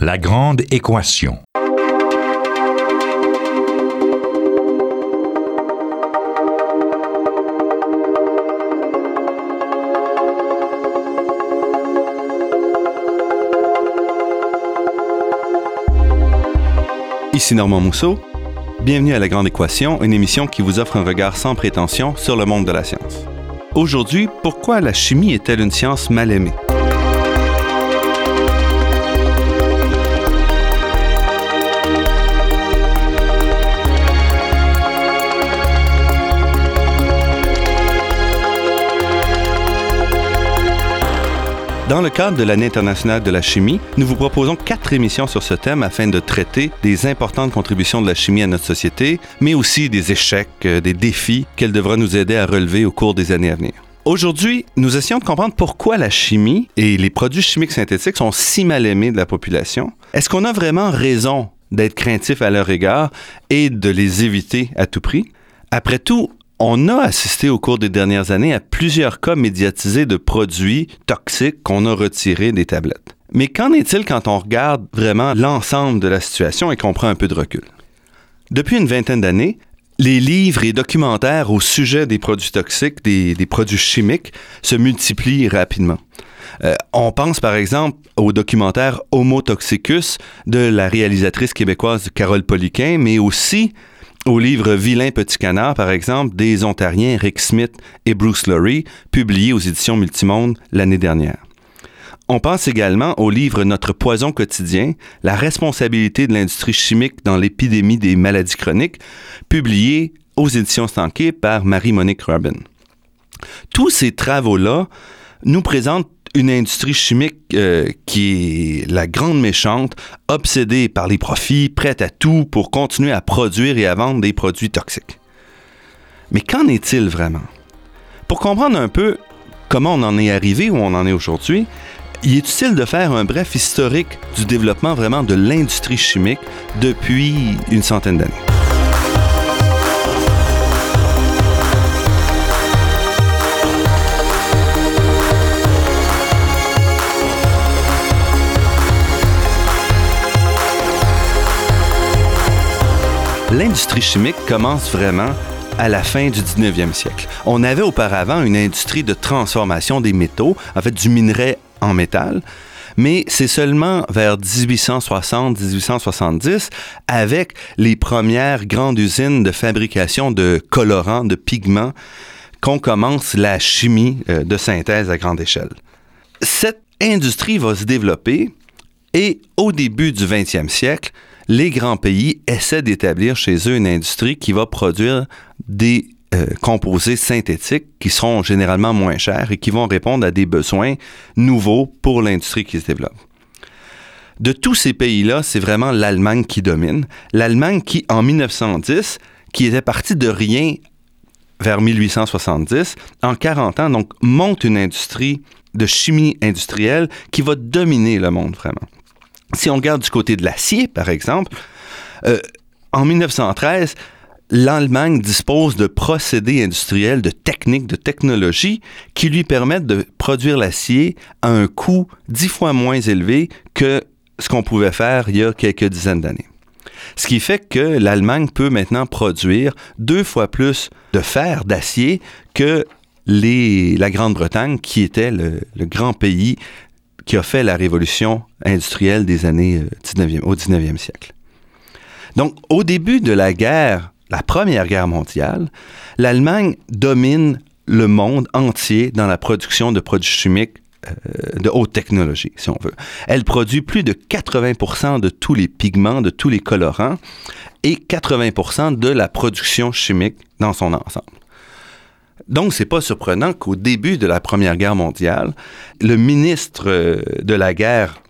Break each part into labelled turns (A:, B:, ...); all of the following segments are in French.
A: La grande équation.
B: Ici Normand Mousseau. Bienvenue à La Grande Équation, une émission qui vous offre un regard sans prétention sur le monde de la science. Aujourd'hui, pourquoi la chimie est-elle une science mal aimée? Dans le cadre de l'année internationale de la chimie, nous vous proposons quatre émissions sur ce thème afin de traiter des importantes contributions de la chimie à notre société, mais aussi des échecs, euh, des défis qu'elle devra nous aider à relever au cours des années à venir. Aujourd'hui, nous essayons de comprendre pourquoi la chimie et les produits chimiques synthétiques sont si mal aimés de la population. Est-ce qu'on a vraiment raison d'être craintif à leur égard et de les éviter à tout prix? Après tout, on a assisté au cours des dernières années à plusieurs cas médiatisés de produits toxiques qu'on a retirés des tablettes. Mais qu'en est-il quand on regarde vraiment l'ensemble de la situation et qu'on prend un peu de recul? Depuis une vingtaine d'années, les livres et documentaires au sujet des produits toxiques, des, produits chimiques, se multiplient rapidement. Euh, on pense par exemple au documentaire Homo Toxicus de la réalisatrice québécoise Carole Poliquin, mais aussi au livre Vilain Petit Canard, par exemple, des Ontariens Rick Smith et Bruce Lurie, publié aux éditions Multimonde l'année dernière. On pense également au livre Notre poison quotidien, la responsabilité de l'industrie chimique dans l'épidémie des maladies chroniques, publié aux éditions Stanquet par Marie-Monique Rubin. Tous ces travaux-là nous présentent une industrie chimique euh, qui est la grande méchante, obsédée par les profits, prête à tout pour continuer à produire et à vendre des produits toxiques. Mais qu'en est-il vraiment? Pour comprendre un peu comment on en est arrivé où on en est aujourd'hui, il est utile de faire un bref historique du développement vraiment de l'industrie chimique depuis une centaine d'années. Chimique commence vraiment à la fin du 19e siècle. On avait auparavant une industrie de transformation des métaux, en fait du minerai en métal, mais c'est seulement vers 1860-1870, avec les premières grandes usines de fabrication de colorants, de pigments, qu'on commence la chimie euh, de synthèse à grande échelle. Cette industrie va se développer et au début du 20e siècle, les grands pays essaient d'établir chez eux une industrie qui va produire des euh, composés synthétiques qui seront généralement moins chers et qui vont répondre à des besoins nouveaux pour l'industrie qui se développe. De tous ces pays-là, c'est vraiment l'Allemagne qui domine. L'Allemagne qui, en 1910, qui était partie de rien vers 1870, en 40 ans, donc monte une industrie de chimie industrielle qui va dominer le monde vraiment. Si on regarde du côté de l'acier, par exemple, euh, en 1913, l'Allemagne dispose de procédés industriels, de techniques, de technologies qui lui permettent de produire l'acier à un coût dix fois moins élevé que ce qu'on pouvait faire il y a quelques dizaines d'années. Ce qui fait que l'Allemagne peut maintenant produire deux fois plus de fer, d'acier, que la Grande-Bretagne, qui était le, grand pays qui a fait la révolution industrielle des années 19e, euh, au 19e siècle. Donc, au début de la guerre, la Première Guerre mondiale, l'Allemagne domine le monde entier dans la production de produits chimiques euh, de haute technologie, si on veut. Elle produit plus de 80% de tous les pigments, de tous les colorants et 80% de la production chimique dans son ensemble. Donc, c'est pas surprenant qu'au début de la Première Guerre mondiale, le ministre euh, de la guerre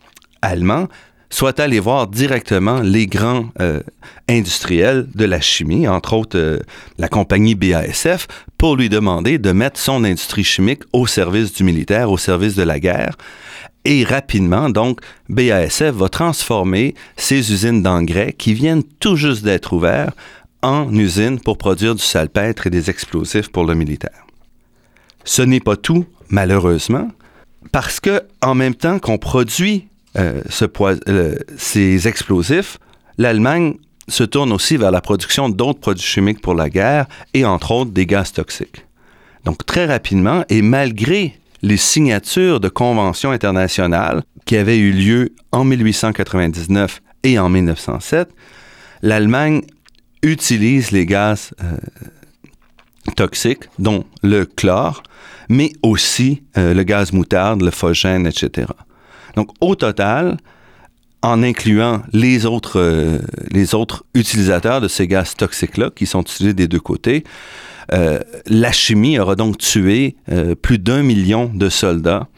B: allemand soit allé voir directement les grands euh, industriels de la chimie, entre autres euh, la compagnie BASF, pour lui demander de mettre son industrie chimique au service du militaire, au service de la guerre. Et rapidement, donc, BASF va transformer ses usines d'engrais qui viennent tout juste d'être ouvertes en usine pour produire du salpêtre et des explosifs pour le militaire. Ce n'est pas tout, malheureusement, parce que en même temps qu'on produit euh, ces explosifs, l'Allemagne se tourne aussi vers la production d'autres produits chimiques pour la guerre et entre autres des gaz toxiques. Donc très rapidement, et malgré les signatures de conventions internationales qui avaient eu lieu en 1899 et en 1907, l'Allemagne utilise les gaz euh, toxiques, dont le chlore, mais aussi euh, le gaz moutarde, le phosgène, etc. Donc, au total, en incluant les autres, euh, les autres utilisateurs de ces gaz toxiques-là, qui sont utilisés des deux côtés, la chimie aura donc tué plus d'un million de soldats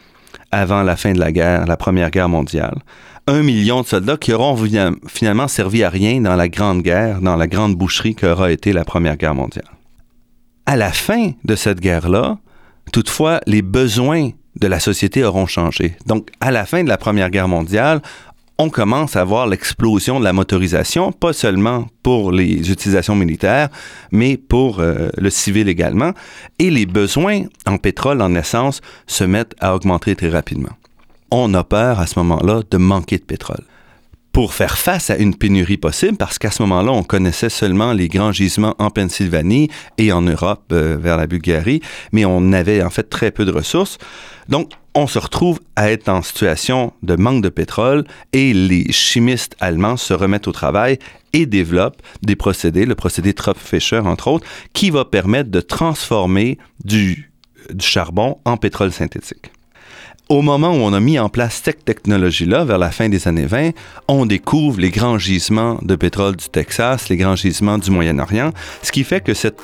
B: avant la fin de la guerre, la Première Guerre mondiale. Un million de soldats qui auront finalement servi à rien dans la Grande Guerre, dans la grande boucherie qu'aura été la Première Guerre mondiale. À la fin de cette guerre-là, toutefois, les besoins de la société auront changé. Donc, à la fin de la Première Guerre mondiale, on commence à voir l'explosion de la motorisation, pas seulement pour les utilisations militaires, mais pour euh, le civil également. Et les besoins en pétrole, en essence, se mettent à augmenter très rapidement. On a peur à ce moment-là de manquer de pétrole pour faire face à une pénurie possible, parce qu'à ce moment-là, on connaissait seulement les grands gisements en Pennsylvanie et en Europe euh, vers la Bulgarie, mais on avait en fait très peu de ressources. Donc, on se retrouve à être en situation de manque de pétrole et les chimistes allemands se remettent au travail et développent des procédés, le procédé Tropf-Fischer entre autres, qui va permettre de transformer du, du charbon en pétrole synthétique. Au moment où on a mis en place cette technologie-là, vers la fin des années 20, on découvre les grands gisements de pétrole du Texas, les grands gisements du Moyen-Orient, ce qui fait que cette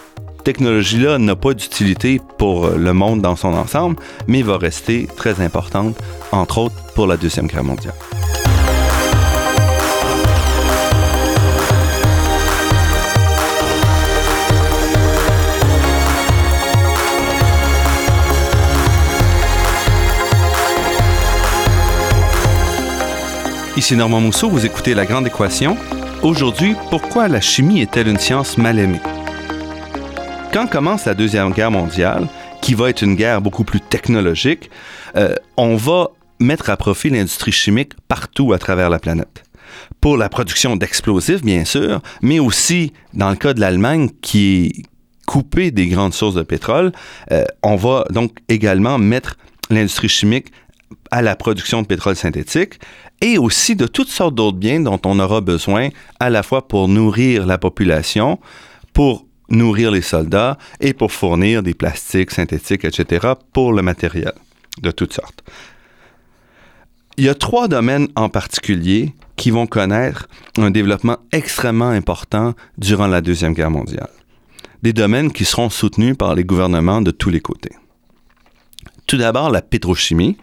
B: technologie-là n'a pas d'utilité pour le monde dans son ensemble, mais va rester très importante, entre autres pour la Deuxième Guerre mondiale. Ici Normand Mousseau, vous écoutez La Grande Équation. Aujourd'hui, pourquoi la chimie est-elle une science mal aimée? Quand commence la Deuxième Guerre mondiale, qui va être une guerre beaucoup plus technologique, euh, on va mettre à profit l'industrie chimique partout à travers la planète. Pour la production d'explosifs, bien sûr, mais aussi dans le cas de l'Allemagne qui est coupée des grandes sources de pétrole, euh, on va donc également mettre l'industrie chimique à la production de pétrole synthétique et aussi de toutes sortes d'autres biens dont on aura besoin à la fois pour nourrir la population, pour nourrir les soldats et pour fournir des plastiques synthétiques, etc., pour le matériel de toutes sortes. Il y a trois domaines en particulier qui vont connaître un développement extrêmement important durant la Deuxième Guerre mondiale. Des domaines qui seront soutenus par les gouvernements de tous les côtés. Tout d'abord, la pétrochimie,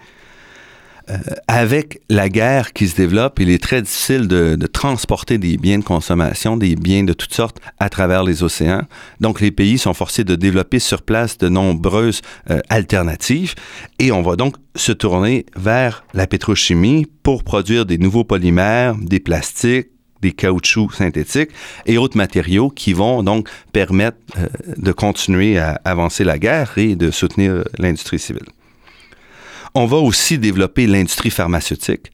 B: euh, avec la guerre qui se développe, il est très difficile de, transporter des biens de consommation, des biens de toutes sortes à travers les océans. Donc, les pays sont forcés de développer sur place de nombreuses euh, alternatives et on va donc se tourner vers la pétrochimie pour produire des nouveaux polymères, des plastiques, des caoutchoucs synthétiques et autres matériaux qui vont donc permettre euh, de continuer à avancer la guerre et de soutenir l'industrie civile. On va aussi développer l'industrie pharmaceutique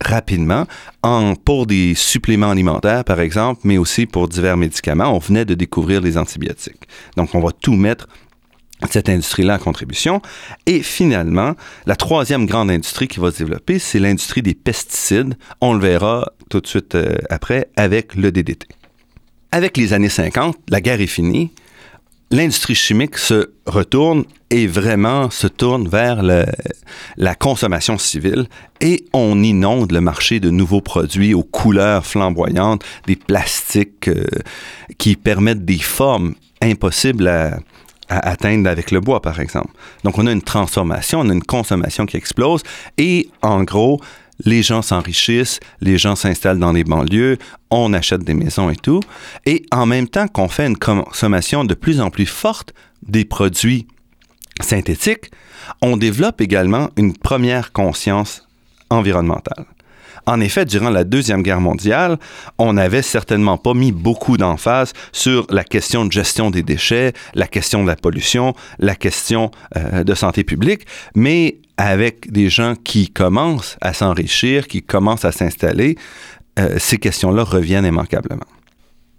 B: rapidement en, pour des suppléments alimentaires, par exemple, mais aussi pour divers médicaments. On venait de découvrir les antibiotiques. Donc, on va tout mettre cette industrie-là en contribution. Et finalement, la troisième grande industrie qui va se développer, c'est l'industrie des pesticides. On le verra tout de suite euh, après avec le DDT. Avec les années 50, la guerre est finie l'industrie chimique se retourne et vraiment se tourne vers la consommation civile et on inonde le marché de nouveaux produits aux couleurs flamboyantes, des plastiques euh, qui permettent des formes impossibles à, à atteindre avec le bois, par exemple. Donc, on a une transformation, on a une consommation qui explose et en gros, les gens s'enrichissent, les gens s'installent dans les banlieues, on achète des maisons et tout. Et en même temps qu'on fait une consommation de plus en plus forte des produits synthétiques, on développe également une première conscience environnementale. En effet, durant la Deuxième Guerre mondiale, on n'avait certainement pas mis beaucoup d'emphase sur la question de gestion des déchets, la question de la pollution, la question euh, de santé publique, mais avec des gens qui commencent à s'enrichir, qui commencent à s'installer, euh, ces questions-là reviennent immanquablement.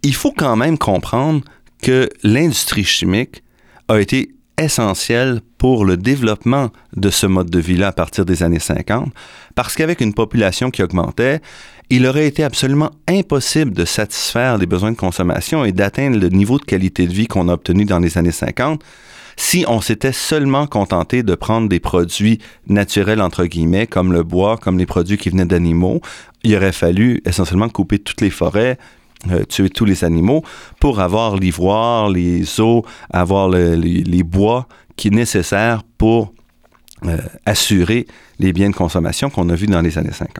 B: Il faut quand même comprendre que l'industrie chimique a été essentielle pour le développement de ce mode de vie-là à partir des années 50, parce qu'avec une population qui augmentait, il aurait été absolument impossible de satisfaire les besoins de consommation et d'atteindre le niveau de qualité de vie qu'on a obtenu dans les années 50 si on s'était seulement contenté de prendre des produits naturels, entre guillemets, comme le bois, comme les produits qui venaient d'animaux, il aurait fallu essentiellement couper toutes les forêts, euh, tuer tous les animaux pour avoir l'ivoire, les eaux, avoir les, bois qui est nécessaire pour euh, assurer les biens de consommation qu'on a vus dans les années 50.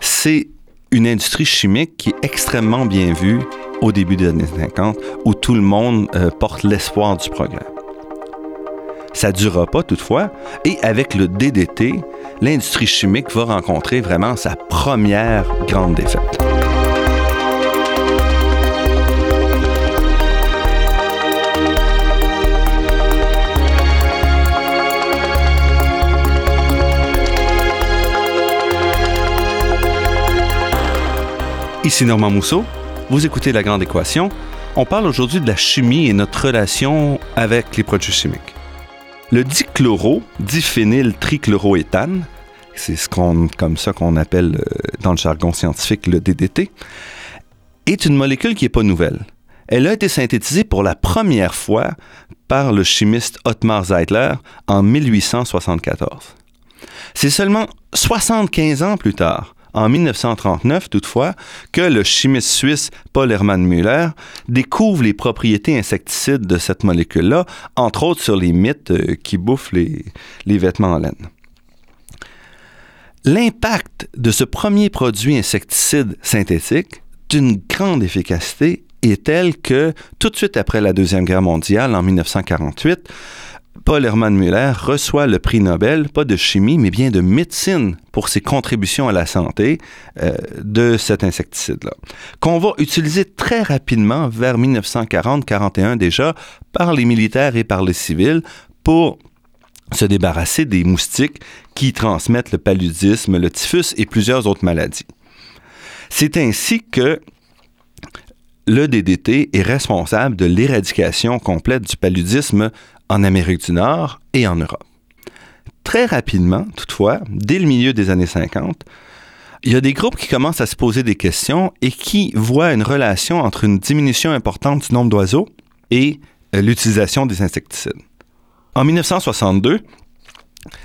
B: C'est une industrie chimique qui est extrêmement bien vue au début des années 50, où tout le monde euh, porte l'espoir du progrès. Ça ne durera pas toutefois, et avec le DDT, l'industrie chimique va rencontrer vraiment sa première grande défaite. Ici Normand Mousseau. Vous écoutez La Grande Équation. On parle aujourd'hui de la chimie et notre relation avec les produits chimiques. Le dichloro, diphényl trichloroéthane, c'est ce comme ça qu'on appelle euh, dans le jargon scientifique le DDT, est une molécule qui n'est pas nouvelle. Elle a été synthétisée pour la première fois par le chimiste Ottmar Zeitler en 1874. C'est seulement 75 ans plus tard en 1939 toutefois que le chimiste suisse Paul Hermann Müller découvre les propriétés insecticides de cette molécule-là, entre autres sur les mythes euh, qui bouffent les, les vêtements en laine. L'impact de ce premier produit insecticide synthétique d'une grande efficacité est tel que, tout de suite après la Deuxième Guerre mondiale, en 1948, Paul Hermann Müller reçoit le prix Nobel, pas de chimie, mais bien de médecine pour ses contributions à la santé euh, de cet insecticide-là, qu'on va utiliser très rapidement vers 1940-41 déjà par les militaires et par les civils pour se débarrasser des moustiques qui transmettent le paludisme, le typhus et plusieurs autres maladies. C'est ainsi que le DDT est responsable de l'éradication complète du paludisme en Amérique du Nord et en Europe. Très rapidement, toutefois, dès le milieu des années 50, il y a des groupes qui commencent à se poser des questions et qui voient une relation entre une diminution importante du nombre d'oiseaux et euh, l'utilisation des insecticides. En 1962,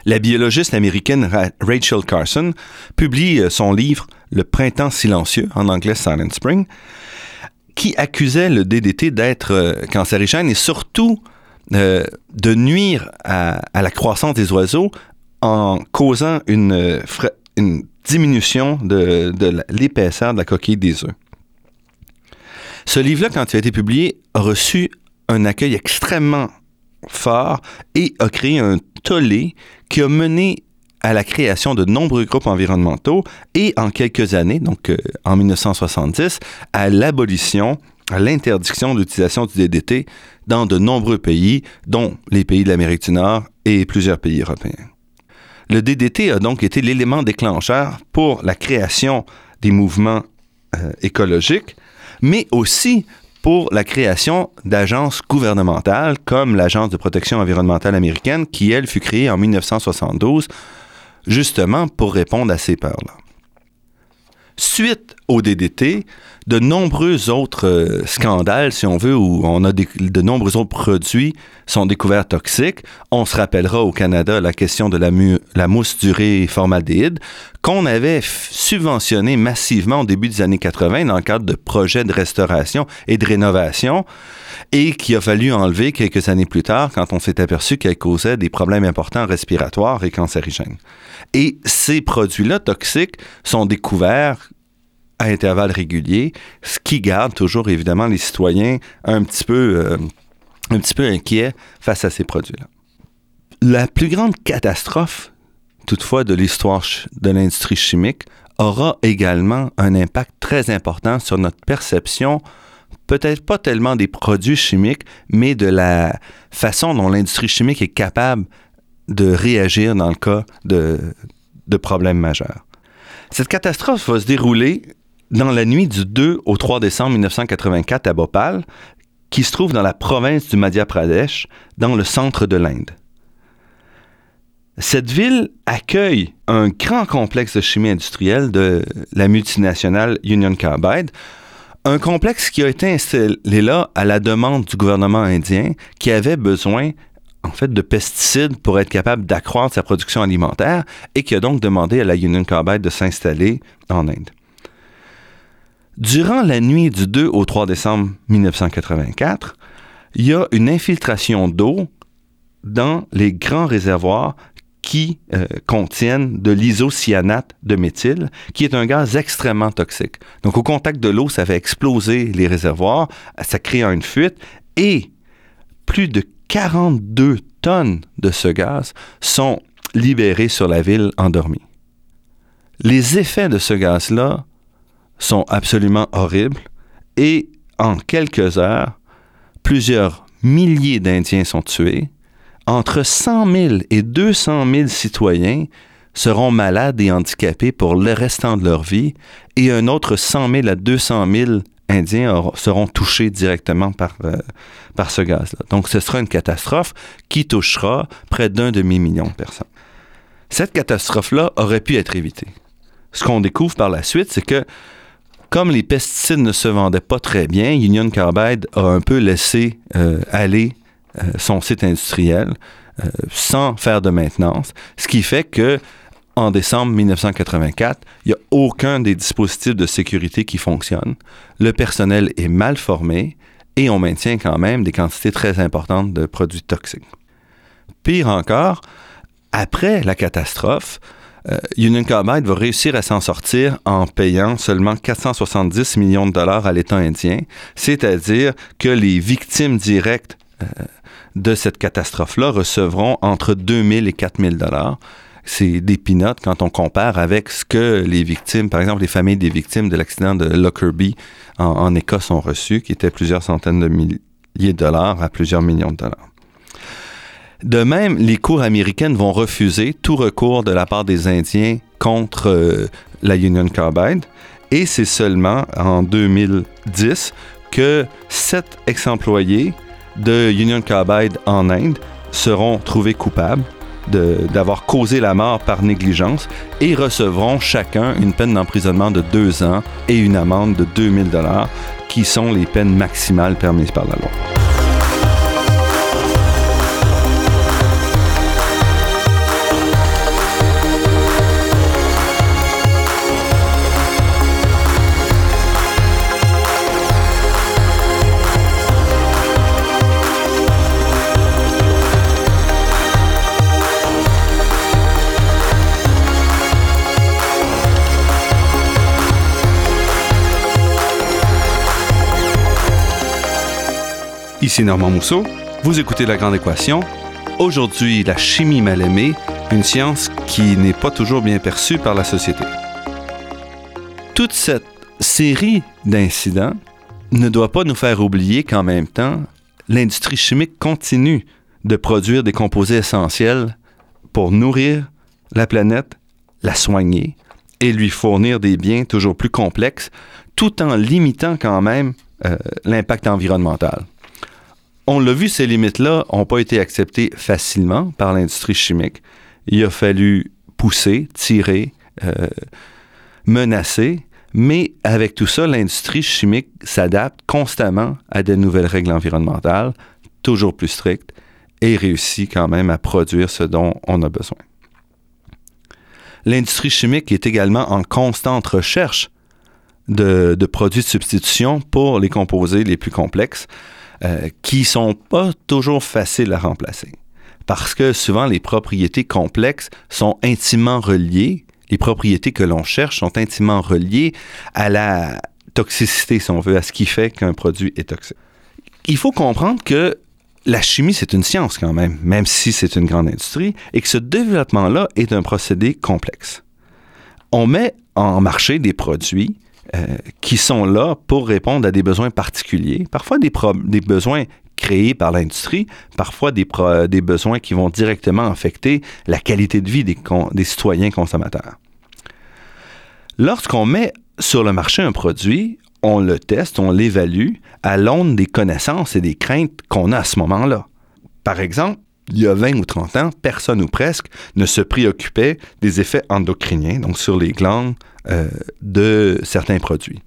B: la biologiste américaine Rachel Carson publie euh, son livre Le printemps silencieux, en anglais Silent Spring, qui accusait le DDT d'être euh, cancérigène et surtout euh, de nuire à, la croissance des oiseaux en causant une, une diminution de, l'épaisseur de la coquille des œufs. Ce livre-là, quand il a été publié, a reçu un accueil extrêmement fort et a créé un tollé qui a mené à la création de nombreux groupes environnementaux et en quelques années, donc euh, en 1970, à l'abolition l'interdiction d'utilisation du DDT dans de nombreux pays, dont les pays de l'Amérique du Nord et plusieurs pays européens. Le DDT a donc été l'élément déclencheur pour la création des mouvements euh, écologiques, mais aussi pour la création d'agences gouvernementales comme l'Agence de protection environnementale américaine qui, elle, fut créée en 1972 justement pour répondre à ces peurs-là. Suite au DDT, de nombreux autres euh, scandales, si on veut, où de nombreux autres produits sont découverts toxiques. On se rappellera au Canada la question de la, mousse durée formaldéhyde qu'on avait subventionné massivement au début des années 80 dans le cadre de projets de restauration et de rénovation et qui a fallu enlever quelques années plus tard quand on s'est aperçu qu'elle causait des problèmes importants respiratoires et cancérigènes. Et ces produits-là toxiques sont découverts à intervalles réguliers, ce qui garde toujours évidemment les citoyens un petit peu, euh, un petit peu inquiets face à ces produits-là. La plus grande catastrophe, toutefois, de l'histoire de l'industrie chimique aura également un impact très important sur notre perception, peut-être pas tellement des produits chimiques, mais de la façon dont l'industrie chimique est capable de réagir dans le cas de, de problèmes majeurs. Cette catastrophe va se dérouler dans la nuit du 2 au 3 décembre 1984 à Bhopal, qui se trouve dans la province du Madhya Pradesh, dans le centre de l'Inde. Cette ville accueille un grand complexe de chimie industrielle de la multinationale Union Carbide, un complexe qui a été installé là à la demande du gouvernement indien qui avait besoin en fait de pesticides pour être capable d'accroître sa production alimentaire et qui a donc demandé à la Union Carbide de s'installer en Inde. Durant la nuit du 2 au 3 décembre 1984, il y a une infiltration d'eau dans les grands réservoirs qui euh, contiennent de l'isocyanate de méthyle, qui est un gaz extrêmement toxique. Donc, au contact de l'eau, ça fait exploser les réservoirs, ça crée une fuite et plus de 42 tonnes de ce gaz sont libérées sur la ville endormie. Les effets de ce gaz-là sont absolument horribles et en quelques heures, plusieurs milliers d'Indiens sont tués. Entre 100 000 et 200 000 citoyens seront malades et handicapés pour le restant de leur vie et un autre 100 000 à 200 000 Indiens seront touchés directement par, euh, par ce gaz-là. Donc ce sera une catastrophe qui touchera près d'un demi-million de personnes. Cette catastrophe-là aurait pu être évitée. Ce qu'on découvre par la suite, c'est que comme les pesticides ne se vendaient pas très bien, Union Carbide a un peu laissé euh, aller euh, son site industriel euh, sans faire de maintenance, ce qui fait que en décembre 1984, il n'y a aucun des dispositifs de sécurité qui fonctionne. Le personnel est mal formé et on maintient quand même des quantités très importantes de produits toxiques. Pire encore, après la catastrophe, euh, Union Carbide va réussir à s'en sortir en payant seulement 470 millions de dollars à l'État indien, c'est-à-dire que les victimes directes euh, de cette catastrophe-là recevront entre 2000 et 4000 dollars. C'est des peanuts quand on compare avec ce que les victimes, par exemple les familles des victimes de l'accident de Lockerbie en, en Écosse ont reçu, qui était plusieurs centaines de milliers de dollars à plusieurs millions de dollars. De même, les cours américaines vont refuser tout recours de la part des Indiens contre euh, la Union Carbide. Et c'est seulement en 2010 que sept ex-employés de Union Carbide en Inde seront trouvés coupables d'avoir causé la mort par négligence et recevront chacun une peine d'emprisonnement de deux ans et une amende de 2000 dollars qui sont les peines maximales permises par la loi. Ici Normand Mousseau, vous écoutez La Grande Équation. Aujourd'hui, la chimie mal aimée, une science qui n'est pas toujours bien perçue par la société. Toute cette série d'incidents ne doit pas nous faire oublier qu'en même temps, l'industrie chimique continue de produire des composés essentiels pour nourrir la planète, la soigner et lui fournir des biens toujours plus complexes, tout en limitant quand même euh, l'impact environnemental on l'a vu, ces limites-là n'ont pas été acceptées facilement par l'industrie chimique. Il a fallu pousser, tirer, euh, menacer, mais avec tout ça, l'industrie chimique s'adapte constamment à de nouvelles règles environnementales, toujours plus strictes, et réussit quand même à produire ce dont on a besoin. L'industrie chimique est également en constante recherche de, de produits de substitution pour les composés les plus complexes. Euh, qui sont pas toujours faciles à remplacer. Parce que souvent, les propriétés complexes sont intimement reliées, les propriétés que l'on cherche sont intimement reliées à la toxicité, si on veut, à ce qui fait qu'un produit est toxique. Il faut comprendre que la chimie, c'est une science quand même, même si c'est une grande industrie, et que ce développement-là est un procédé complexe. On met en marché des produits euh, qui sont là pour répondre à des besoins particuliers, parfois des, besoins créés par l'industrie, parfois des, besoins qui vont directement affecter la qualité de vie des, des citoyens consommateurs. Lorsqu'on met sur le marché un produit, on le teste, on l'évalue à l'aune des connaissances et des craintes qu'on a à ce moment-là. Par exemple, il y a 20 ou 30 ans, personne ou presque ne se préoccupait des effets endocriniens, donc sur les glandes euh, de certains produits.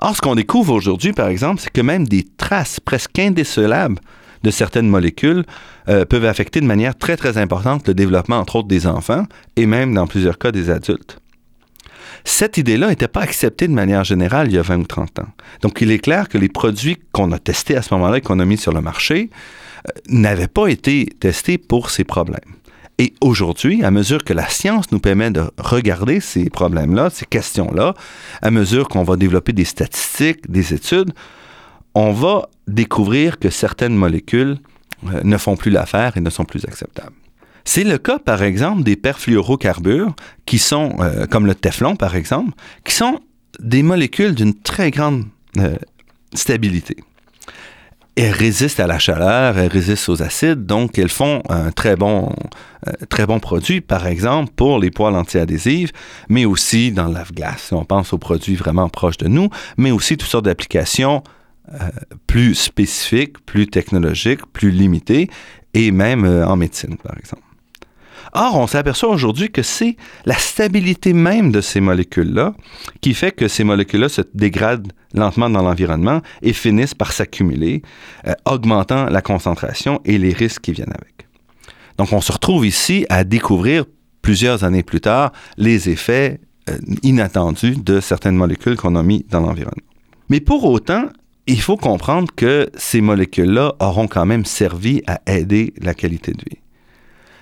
B: Or, ce qu'on découvre aujourd'hui, par exemple, c'est que même des traces presque indécelables de certaines molécules euh, peuvent affecter de manière très, très importante le développement, entre autres, des enfants et même, dans plusieurs cas, des adultes. Cette idée-là n'était pas acceptée de manière générale il y a 20 ou 30 ans. Donc, il est clair que les produits qu'on a testés à ce moment-là et qu'on a mis sur le marché n'avaient pas été testés pour ces problèmes. Et aujourd'hui, à mesure que la science nous permet de regarder ces problèmes-là, ces questions-là, à mesure qu'on va développer des statistiques, des études, on va découvrir que certaines molécules euh, ne font plus l'affaire et ne sont plus acceptables. C'est le cas, par exemple, des perfluorocarbures, qui sont, euh, comme le Teflon, par exemple, qui sont des molécules d'une très grande euh, stabilité. Elles résistent à la chaleur, elles résistent aux acides, donc elles font un très bon, euh, très bon produit, par exemple, pour les poêles antiadhésives, mais aussi dans le lave-glace, on pense aux produits vraiment proches de nous, mais aussi toutes sortes d'applications euh, plus spécifiques, plus technologiques, plus limitées, et même euh, en médecine, par exemple. Or, on s'aperçoit aujourd'hui que c'est la stabilité même de ces molécules-là qui fait que ces molécules-là se dégradent lentement dans l'environnement et finissent par s'accumuler, euh, augmentant la concentration et les risques qui viennent avec. Donc, on se retrouve ici à découvrir plusieurs années plus tard les effets euh, inattendus de certaines molécules qu'on a mis dans l'environnement. Mais pour autant, il faut comprendre que ces molécules-là auront quand même servi à aider la qualité de vie.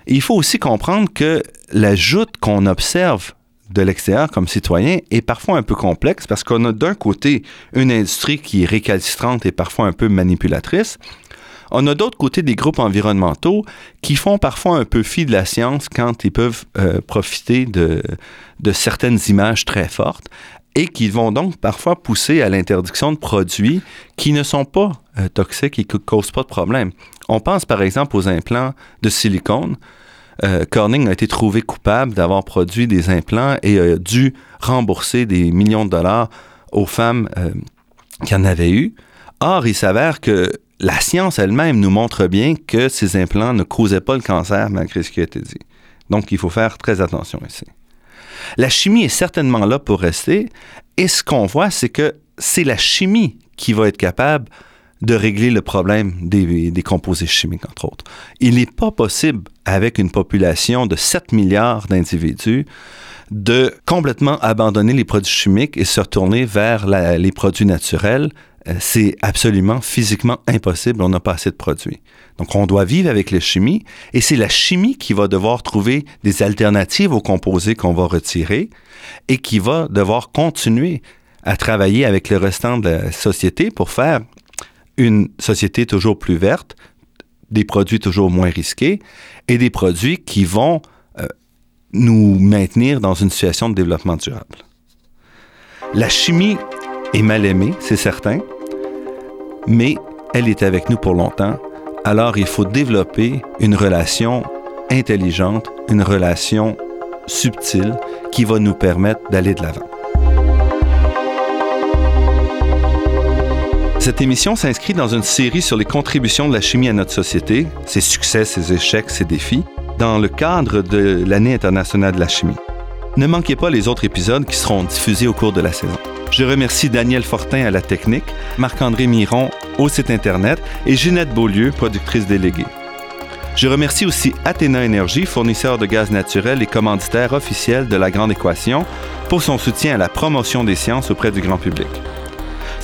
B: Il faut aussi comprendre que la joute qu'on observe de l'extérieur comme citoyen est parfois un peu complexe parce qu'on a d'un côté une industrie qui est récalcitrante et parfois un peu manipulatrice. On a d'autre côté des groupes environnementaux qui font parfois un peu fi de la science quand ils peuvent euh, profiter de, de certaines images très fortes et qui vont donc parfois pousser à l'interdiction de produits qui ne sont pas euh, toxiques et qui ne causent pas de problème. On pense par exemple aux implants de silicone. Euh, Corning a été trouvé coupable d'avoir produit des implants et a dû rembourser des millions de dollars aux femmes euh, qui en avaient eu. Or, il s'avère que la science elle-même nous montre bien que ces implants ne causaient pas le cancer malgré ce qui a été dit. Donc, il faut faire très attention ici. La chimie est certainement là pour rester et ce qu'on voit, c'est que c'est la chimie qui va être capable de régler le problème des, des composés chimiques, entre autres. Il n'est pas possible, avec une population de 7 milliards d'individus, de complètement abandonner les produits chimiques et se retourner vers les produits naturels. Euh, C'est absolument physiquement impossible, on n'a pas assez de produits. Donc on doit vivre avec la chimie et c'est la chimie qui va devoir trouver des alternatives aux composés qu'on va retirer et qui va devoir continuer à travailler avec le restant de la société pour faire une société toujours plus verte, des produits toujours moins risqués et des produits qui vont euh, nous maintenir dans une situation de développement durable. La chimie est mal aimée, c'est certain, mais elle est avec nous pour longtemps. Alors il faut développer une relation intelligente, une relation subtile qui va nous permettre d'aller de l'avant. Cette émission s'inscrit dans une série sur les contributions de la chimie à notre société, ses succès, ses échecs, ses défis, dans le cadre de l'année internationale de la chimie. Ne manquez pas les autres épisodes qui seront diffusés au cours de la saison. Je remercie Daniel Fortin à la technique, Marc-André Miron au site Internet et Ginette Beaulieu, productrice déléguée. Je remercie aussi Athéna Énergie, fournisseur de gaz naturel et commanditaire officiel de la Grande Équation, pour son soutien à la promotion des sciences auprès du grand public.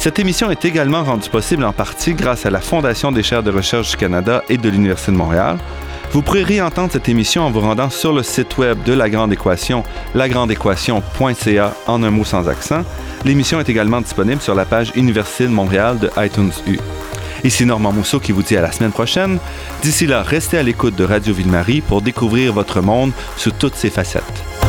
B: Cette émission est également rendue possible en partie grâce à la Fondation des chaires de recherche du Canada et de l'Université de Montréal. Vous pourrez réentendre cette émission en vous rendant sur le site web de La Grande Équation, lagrandeéquation.ca en un mot sans accent. L'émission est également disponible sur la page Université de Montréal de iTunes U. Ici Normand Mousseau qui vous dit à la semaine prochaine. D'ici là, restez à l'écoute de Radio Ville-Marie pour découvrir votre monde sous toutes ses facettes.